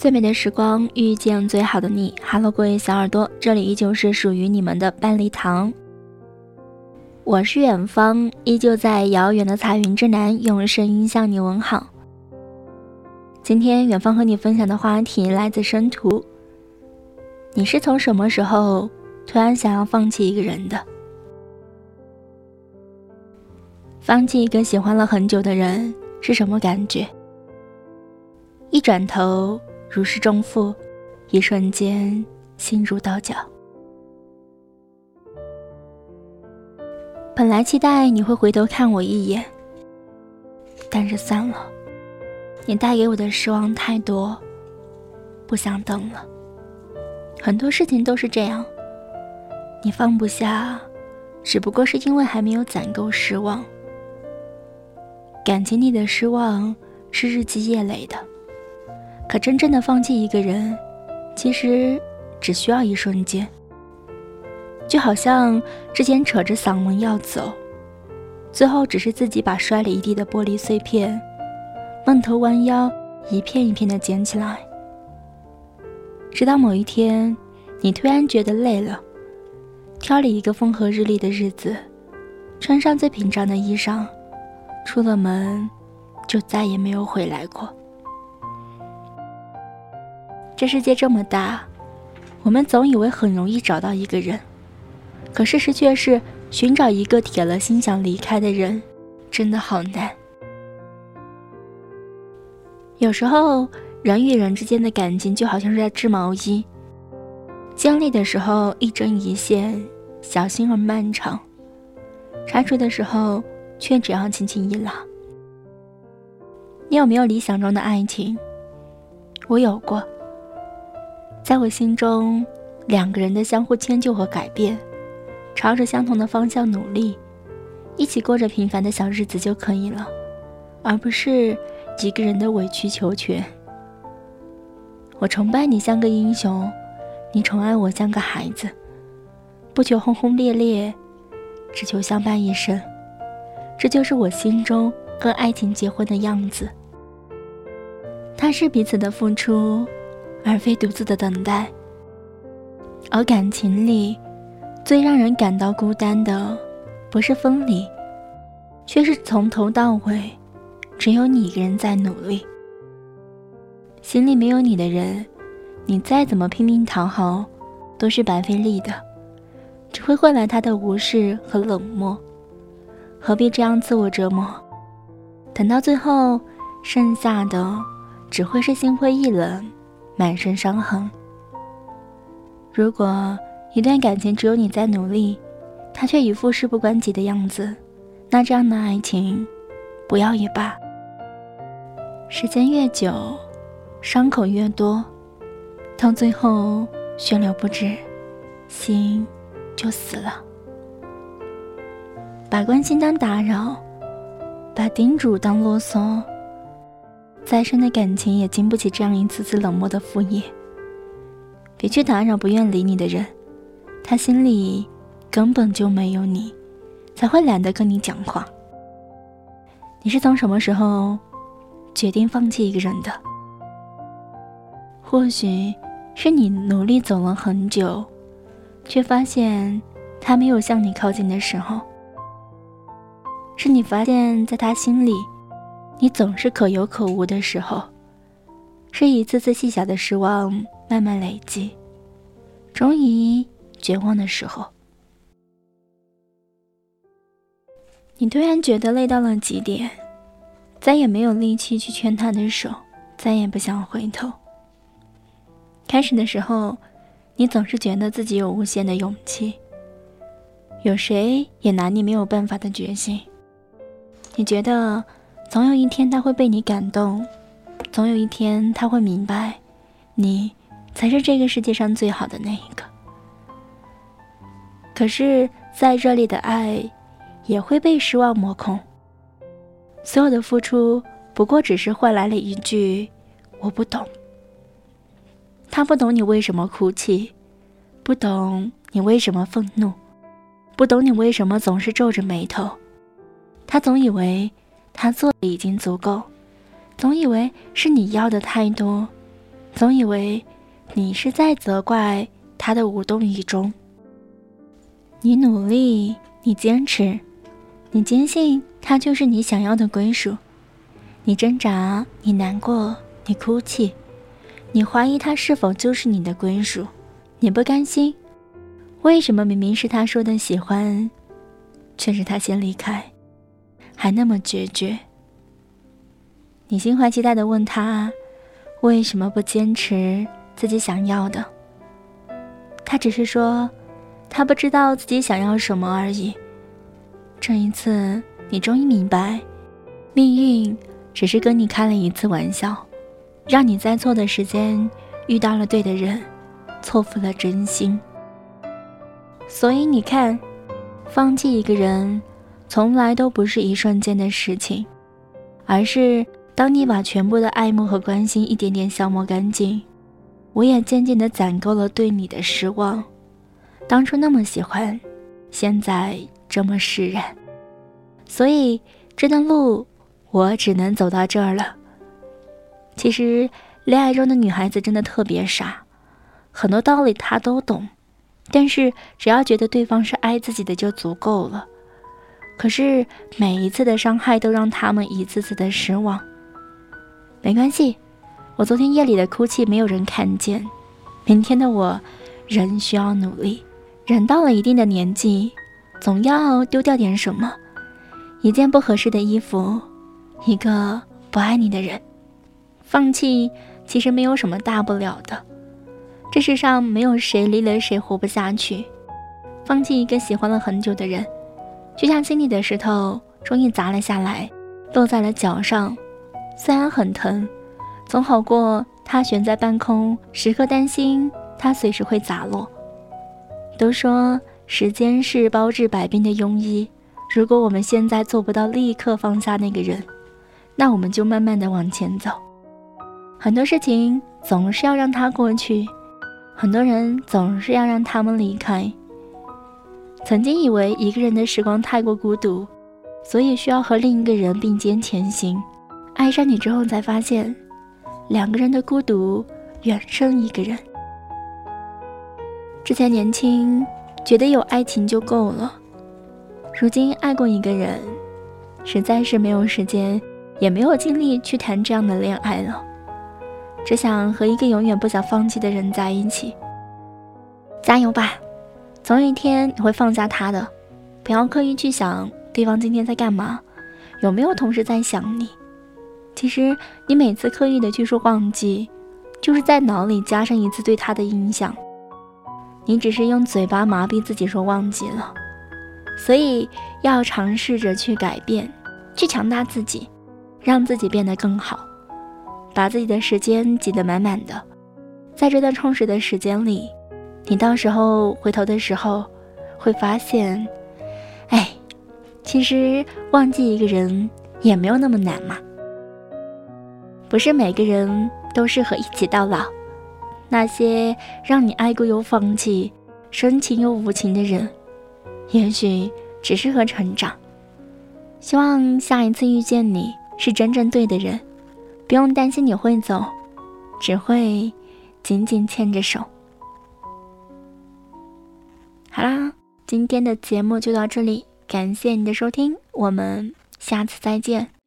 最美的时光遇见最好的你，Hello，各位小耳朵，这里依旧是属于你们的半粒糖。我是远方，依旧在遥远的彩云之南，用声音向你问好。今天远方和你分享的话题来自生图。你是从什么时候突然想要放弃一个人的？放弃一个喜欢了很久的人是什么感觉？一转头。如释重负，一瞬间心如刀绞。本来期待你会回头看我一眼，但是算了，你带给我的失望太多，不想等了。很多事情都是这样，你放不下，只不过是因为还没有攒够失望。感情里的失望是日积月累的。可真正的放弃一个人，其实只需要一瞬间。就好像之前扯着嗓门要走，最后只是自己把摔了一地的玻璃碎片，闷头弯腰一片一片的捡起来。直到某一天，你突然觉得累了，挑了一个风和日丽的日子，穿上最平常的衣裳，出了门，就再也没有回来过。这世界这么大，我们总以为很容易找到一个人，可事实却是寻找一个铁了心想离开的人，真的好难。有时候，人与人之间的感情就好像是在织毛衣，经历的时候一针一线，小心而漫长；拆除的时候却只要轻轻一拉。你有没有理想中的爱情？我有过。在我心中，两个人的相互迁就和改变，朝着相同的方向努力，一起过着平凡的小日子就可以了，而不是几个人的委曲求全。我崇拜你像个英雄，你宠爱我像个孩子，不求轰轰烈烈，只求相伴一生。这就是我心中跟爱情结婚的样子。它是彼此的付出。而非独自的等待，而感情里最让人感到孤单的，不是分离，却是从头到尾只有你一个人在努力。心里没有你的人，你再怎么拼命讨好，都是白费力的，只会换来他的无视和冷漠。何必这样自我折磨？等到最后，剩下的只会是心灰意冷。满身伤痕。如果一段感情只有你在努力，他却一副事不关己的样子，那这样的爱情，不要也罢。时间越久，伤口越多，到最后血流不止，心就死了。把关心当打扰，把叮嘱当啰嗦。再深的感情也经不起这样一次次冷漠的敷衍。别去打扰不愿理你的人，他心里根本就没有你，才会懒得跟你讲话。你是从什么时候决定放弃一个人的？或许是你努力走了很久，却发现他没有向你靠近的时候。是你发现在他心里。你总是可有可无的时候，是一次次细小的失望慢慢累积，终于绝望的时候，你突然觉得累到了极点，再也没有力气去牵他的手，再也不想回头。开始的时候，你总是觉得自己有无限的勇气，有谁也拿你没有办法的决心，你觉得。总有一天他会被你感动，总有一天他会明白，你才是这个世界上最好的那一个。可是再热烈的爱，也会被失望磨空。所有的付出，不过只是换来了一句“我不懂”。他不懂你为什么哭泣，不懂你为什么愤怒，不懂你为什么总是皱着眉头。他总以为。他做的已经足够，总以为是你要的太多，总以为你是在责怪他的无动于衷。你努力，你坚持，你坚信他就是你想要的归属。你挣扎，你难过，你哭泣，你怀疑他是否就是你的归属。你不甘心，为什么明明是他说的喜欢，却是他先离开，还那么决绝？你心怀期待的问他，为什么不坚持自己想要的？他只是说。他不知道自己想要什么而已。这一次，你终于明白，命运只是跟你开了一次玩笑，让你在错的时间遇到了对的人，错付了真心。所以你看，放弃一个人，从来都不是一瞬间的事情，而是当你把全部的爱慕和关心一点点消磨干净，我也渐渐的攒够了对你的失望。当初那么喜欢，现在这么释然，所以这段路我只能走到这儿了。其实，恋爱中的女孩子真的特别傻，很多道理她都懂，但是只要觉得对方是爱自己的就足够了。可是每一次的伤害都让他们一次次的失望。没关系，我昨天夜里的哭泣没有人看见，明天的我仍需要努力。人到了一定的年纪，总要丢掉点什么，一件不合适的衣服，一个不爱你的人，放弃其实没有什么大不了的。这世上没有谁离了谁活不下去，放弃一个喜欢了很久的人，就像心里的石头终于砸了下来，落在了脚上，虽然很疼，总好过它悬在半空，时刻担心它随时会砸落。都说时间是包治百病的庸医。如果我们现在做不到立刻放下那个人，那我们就慢慢的往前走。很多事情总是要让它过去，很多人总是要让他们离开。曾经以为一个人的时光太过孤独，所以需要和另一个人并肩前行。爱上你之后才发现，两个人的孤独远胜一个人。之前年轻，觉得有爱情就够了。如今爱过一个人，实在是没有时间，也没有精力去谈这样的恋爱了。只想和一个永远不想放弃的人在一起。加油吧，总有一天你会放下他的。不要刻意去想对方今天在干嘛，有没有同时在想你。其实你每次刻意的去说忘记，就是在脑里加上一次对他的印象。你只是用嘴巴麻痹自己说忘记了，所以要尝试着去改变，去强大自己，让自己变得更好，把自己的时间挤得满满的。在这段充实的时间里，你到时候回头的时候，会发现，哎，其实忘记一个人也没有那么难嘛。不是每个人都适合一起到老。那些让你爱过又放弃、深情又无情的人，也许只适合成长。希望下一次遇见你是真正对的人，不用担心你会走，只会紧紧牵着手。好啦，今天的节目就到这里，感谢你的收听，我们下次再见。